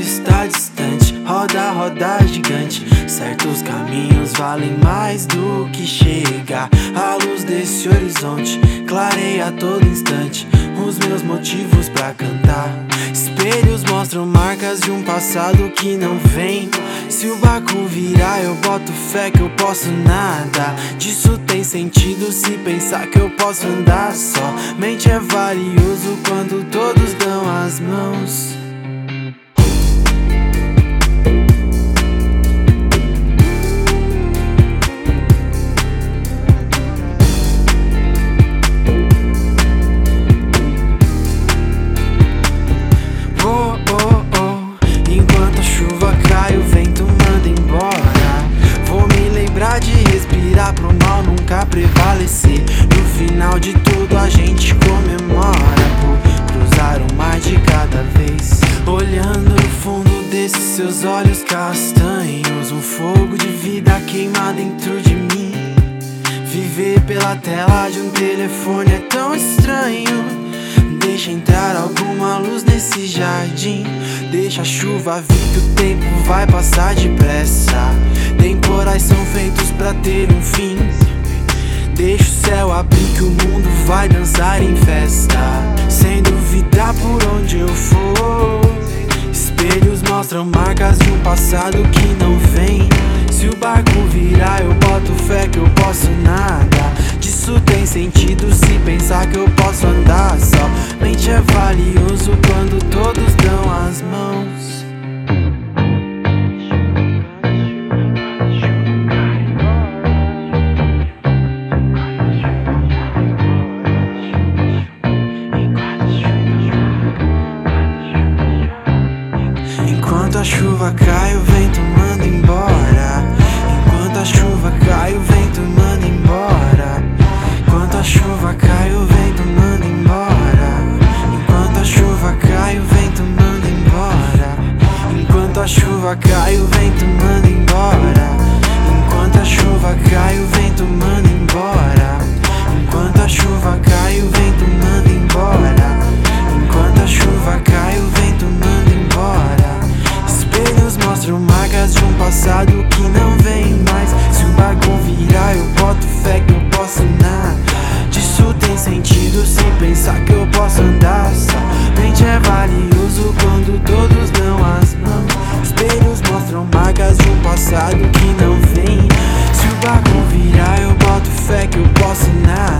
está distante. Roda, roda gigante. Certos caminhos valem mais do que chegar. A luz desse horizonte clareia a todo instante. Os meus motivos pra cantar. Espelhos mostram marcas de um passado que não vem. Se o barco virar, eu boto fé que eu posso nada. Disso tem sentido se pensar que eu posso andar só. Mente é valioso quando todos dão as final de tudo, a gente comemora por cruzar o mar de cada vez. Olhando no fundo desses seus olhos castanhos, um fogo de vida queima dentro de mim. Viver pela tela de um telefone é tão estranho. Deixa entrar alguma luz nesse jardim. Deixa a chuva vir que o tempo vai passar depressa. Temporais são feitos pra ter um fim. Deixa o céu abrir que o mundo vai dançar em festa. Sem duvidar por onde eu for. Espelhos mostram marcas de um passado que não vem. Se o barco virar, eu boto fé que eu posso nada. Disso tem sentido se pensar que eu posso andar só. Mente é valioso quando todos a chuva cai, o vento manda embora. Enquanto a chuva cai, o vento manda embora. Enquanto a chuva cai, o vento manda embora. Enquanto a chuva cai, o vento manda embora. Enquanto a chuva cai, o vento manda embora. Enquanto a chuva cai, o vento manda mostram marcas um passado que não vem. Se o barco virar, eu boto fé que eu posso nada. Disso